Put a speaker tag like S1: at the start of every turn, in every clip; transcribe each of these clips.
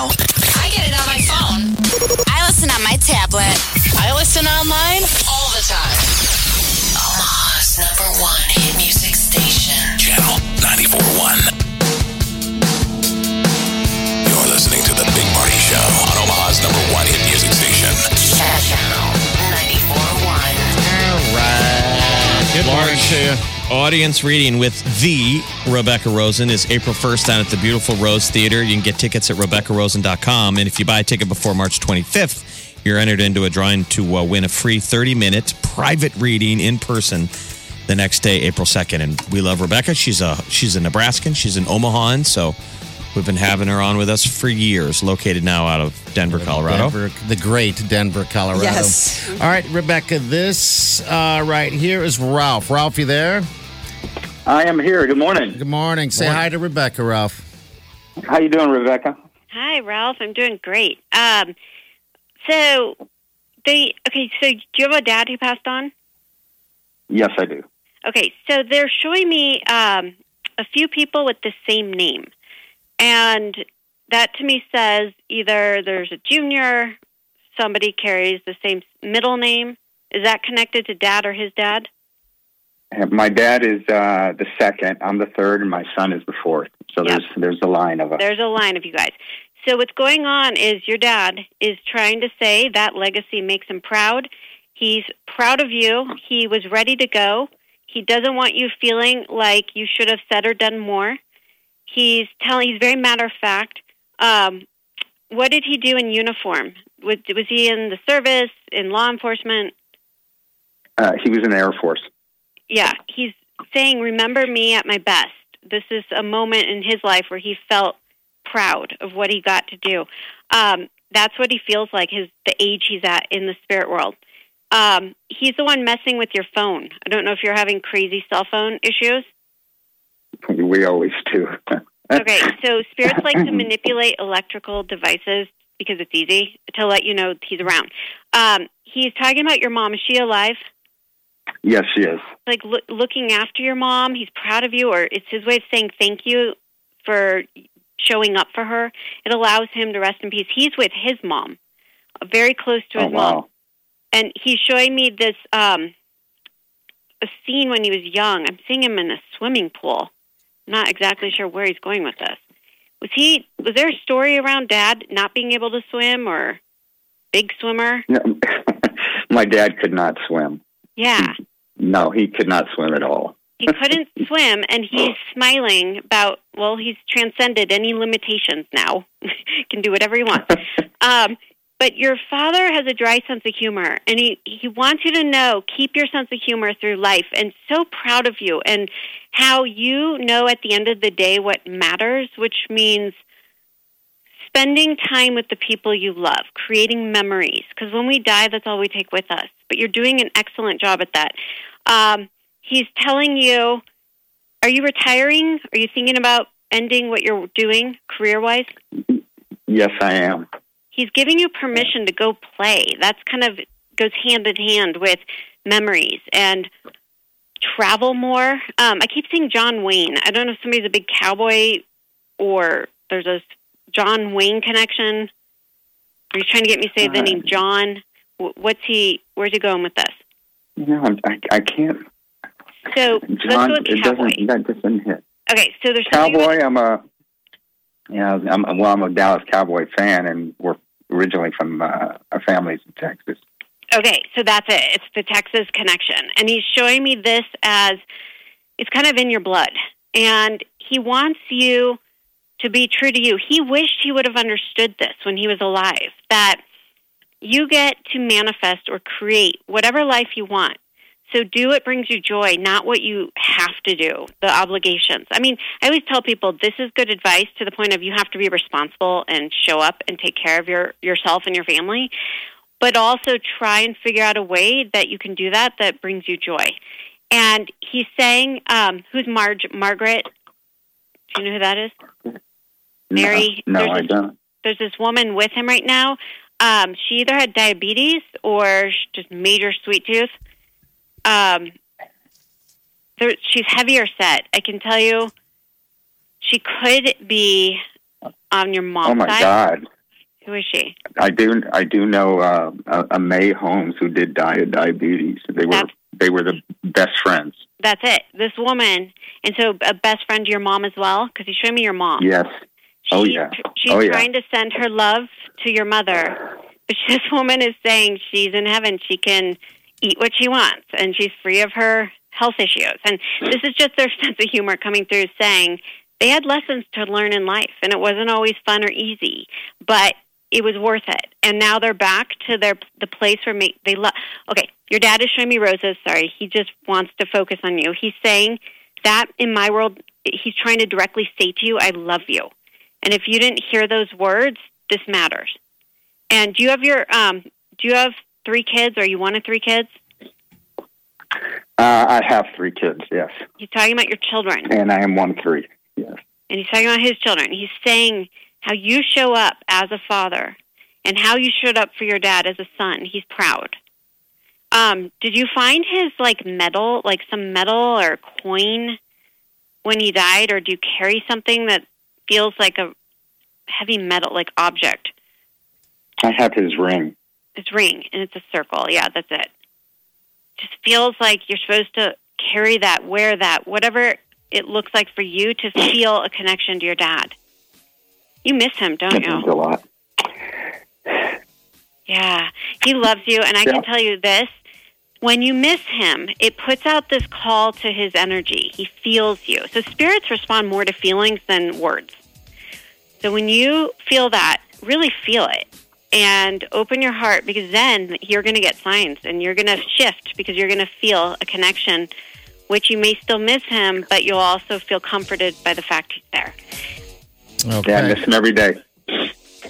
S1: Now.
S2: I get it on my phone. I listen on my tablet.
S1: I listen online
S2: All the time.
S1: Omaha's number one hit music station.
S3: Channel 94.1. You're listening to The Big Party Show on Omaha's number one hit music station.
S1: Channel 94.1.
S4: All right. Good morning to you.
S5: Audience reading with the Rebecca Rosen is April 1st down at the beautiful Rose Theater. You can get tickets at RebeccaRosen.com. And if you buy a ticket before March 25th, you're entered into a drawing to uh, win a free 30 minute private reading in person the next day, April 2nd. And we love Rebecca. She's a she's a Nebraskan. She's an Omahan. So we've been having her on with us for years, located now out of Denver, Colorado.
S4: Denver, the great Denver, Colorado.
S6: Yes.
S4: All right, Rebecca, this uh, right here is Ralph. Ralph, you there?
S7: I am here. Good morning.
S4: Good morning. Say hi to Rebecca, Ralph.
S7: How you doing, Rebecca?
S8: Hi, Ralph. I'm doing great. Um, so they okay. So do you have a dad who passed on?
S7: Yes, I do.
S8: Okay, so they're showing me um, a few people with the same name, and that to me says either there's a junior, somebody carries the same middle name. Is that connected to dad or his dad?
S7: My dad is uh, the second. I'm the third, and my son is the fourth. So
S8: Yep.
S7: there's there's a line of us.
S8: There's a line of you guys. So what's going on is your dad is trying to say that legacy makes him proud. He's proud of you. He was ready to go. He doesn't want you feeling like you should have said or done more. He's telling. He's very matter of fact. Um, what did he do in uniform? Was, was he in the service, in law enforcement?
S7: Uh, he was in the Air Force.
S8: Yeah, he's saying, "Remember me at my best." This is a moment in his life where he felt proud of what he got to do. Um, that's what he feels like. His the age he's at in the spirit world. Um, he's the one messing with your phone. I don't know if you're having crazy cell phone issues.
S7: We always do.
S8: Okay, so spirits like to manipulate electrical devices because it's easy to let you know he's around. Um, he's talking about your mom. Is she alive?
S7: Yes, she is.
S8: like loo- looking after your mom. He's proud of you, or it's his way of saying thank you for showing up for her. It allows him to rest in peace. He's with his mom, uh, very close to
S7: Oh
S8: his mom, and he's showing me this um, a scene when he was young. I'm seeing him in a swimming pool. I'm not exactly sure where he's going with this. Was he? Was there a story around Dad not being able to swim or big swimmer?
S7: No, my dad could not swim.
S8: Yeah.
S7: No, he could not swim at all.
S8: he couldn't swim and he's smiling about well he's transcended any limitations now can do whatever he wants um but your father has a dry sense of humor and he he wants you to know keep your sense of humor through life and so proud of you and how you know at the end of the day what matters which means spending time with the people you love creating memories because when we die that's all we take with us. But you're doing an excellent job at that. Um he's telling you are you retiring? Are you thinking about ending what you're doing career wise
S7: Yes, I am.
S8: he's giving you permission to go play. That's kind of goes hand in hand with memories and travel more. Um i keep seeing john wayne. I don't know if somebody's a big cowboy or there's a john wayne connection are you trying to get me to say the
S7: Uh,
S8: name john what's he where's he going with this
S7: No, I'm, I, I can't.
S8: so
S7: John,
S8: let's go with
S7: it
S8: cowboy
S7: doesn't. That doesn't hit.
S8: okay so there's
S7: Cowboy. I'm a. Yeah, I'm well. I'm a Dallas Cowboy fan, and we're originally from uh, our families in Texas.
S8: Okay, so that's it. It's the Texas connection. And he's showing me this as it's kind of in your blood. And he wants you to be true to you. He wished he would have understood this when he was alive that you get to manifest or create whatever life you want. So do what brings you joy, not what you have to do, the obligations. I mean, I always tell people this is good advice to the point of you have to be responsible and show up and take care of your yourself and your family, but also try and figure out a way that you can do that that brings you joy. And he's saying, um, who's Marge Margaret? Do you know who that is? Mary,
S7: No, no
S8: there's
S7: I
S8: this-
S7: don't.
S8: there's this woman with him right now. Um, she either had diabetes or just major sweet tooth. Um, there, she's heavier set. I can tell you, she could be on your mom's
S7: Oh my
S8: side.
S7: God.
S8: Who is she?
S7: I do. I do know uh, a, a May Holmes who did die of diabetes. They were
S8: That's-
S7: they were the best friends.
S8: That's it. This woman, and so a best friend to your mom as well. Because you showed me your mom.
S7: Yes. Oh, yeah.
S8: She's
S7: Oh, yeah.
S8: trying to send her love to your mother, but this woman is saying she's in heaven. She can eat what she wants, and she's free of her health issues. And this is just their sense of humor coming through, saying they had lessons to learn in life, and it wasn't always fun or easy, but it was worth it. And now they're back to their the place where they love. Okay, your dad is showing me roses. Sorry, he just wants to focus on you. He's saying that in my world, he's trying to directly say to you, "I love you." And if you didn't hear those words, this matters. And do you have your um do you have three kids or are you one of three kids?
S7: Uh, I have three kids. Yes,
S8: He's talking about your children
S7: and I am one of three. Yes.
S8: and he's talking about his children. He's saying how you show up as a father and how you showed up for your dad as a son. He's proud. Um, did you find his like medal, like some medal or coin when he died, or do you carry something that feels like a heavy metal like object?
S7: I have his ring.
S8: His ring and it's a circle. Yeah, that's it. Just feels like you're supposed to carry that, wear that, whatever it looks like for you to feel a connection to your dad. You miss him, don't
S7: That means
S8: you?
S7: a lot.
S8: Yeah. He loves you and I
S7: Yeah.
S8: can tell you this. When you miss him, it puts out this call to his energy. He feels you. So spirits respond more to feelings than words. So when you feel that, really feel it and open your heart because then you're going to get signs and you're going to shift because you're going to feel a connection, which you may still miss him, but you'll also feel comforted by the fact he's there.
S4: Okay.
S7: Yeah, I miss him every day.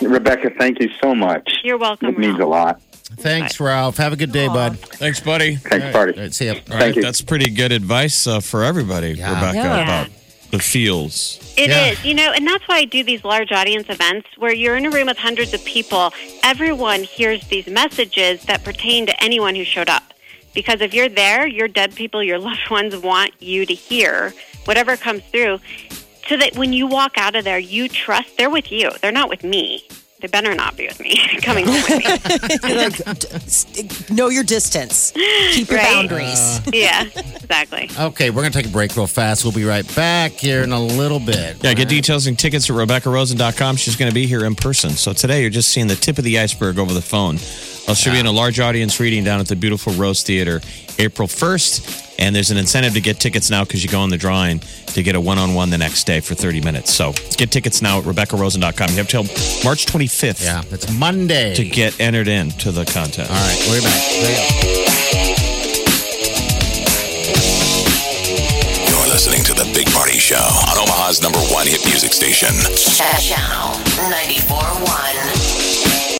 S7: Rebecca, thank you so much.
S8: You're welcome.
S7: It means a lot.
S4: Thanks, Ralph. Have a good day, bud.
S5: Thanks, buddy.
S7: Thanks,
S4: buddy.
S7: party.
S4: right, see ya.
S5: All
S7: Thank
S5: right,
S7: you.
S5: that's pretty good advice uh, for everybody,
S4: Yeah.
S5: Rebecca,
S9: Yeah.
S5: about the feels.
S8: It is,
S4: Yeah.
S8: you know, and that's why I do these large audience events where you're in a room with hundreds of people. Everyone hears these messages that pertain to anyone who showed up. Because if you're there, your dead people, your loved ones want you to hear whatever comes through so that when you walk out of there, you trust they're with you. They're not with me. They better not be with me, coming home with me.
S9: Like, know your distance. Keep your
S8: Right?
S9: boundaries. Uh.
S8: yeah, exactly.
S4: Okay, we're going to take a break real fast. We'll be right back here in a little bit.
S5: Yeah, get details and tickets at RebeccaRosen.com. She's going to be here in person. So today you're just seeing the tip of the iceberg over the phone. I'll show you in a large audience reading down at the beautiful Rose Theater April 1st. And there's an incentive to get tickets now because you go in the drawing to get a one on one the next day for 30 minutes. So get tickets now at RebeccaRosen.com. You have till March 25th
S4: Yeah, it's Monday.
S5: to get entered into the contest.
S4: All right, we're back. There you go.
S3: You're listening to The Big Party Show on Omaha's number one hit music station.
S1: Channel 94.1.